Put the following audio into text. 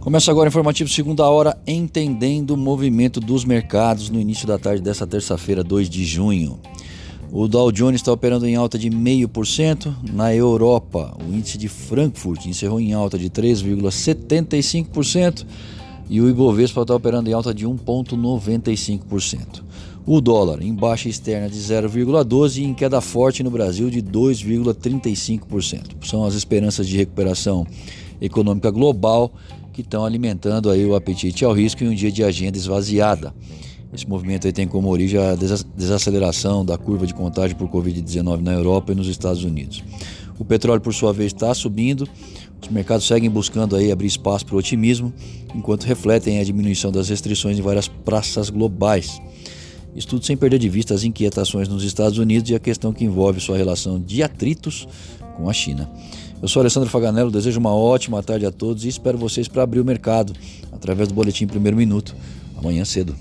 Começa agora o informativo segunda hora, entendendo o movimento dos mercados no início da tarde dessa terça-feira, 2 de junho. O Dow Jones está operando em alta de 0,5%. Na Europa, o índice de Frankfurt encerrou em alta de 3,75% e o Ibovespa está operando em alta de 1,95%. O dólar em baixa externa de 0,12% e em queda forte no Brasil de 2,35%. São as esperanças de recuperação econômica global que estão alimentando aí o apetite ao risco em um dia de agenda esvaziada. Esse movimento aí tem como origem a desaceleração da curva de contágio por Covid-19 na Europa e nos Estados Unidos. O petróleo, por sua vez, está subindo. Os mercados seguem buscando aí abrir espaço para o otimismo, enquanto refletem a diminuição das restrições em várias praças globais. Isso tudo sem perder de vista as inquietações nos Estados Unidos e a questão que envolve sua relação de atritos com a China. Eu sou Alessandro Faganello, desejo uma ótima tarde a todos e espero vocês para abrir o mercado através do Boletim Primeiro Minuto, amanhã cedo.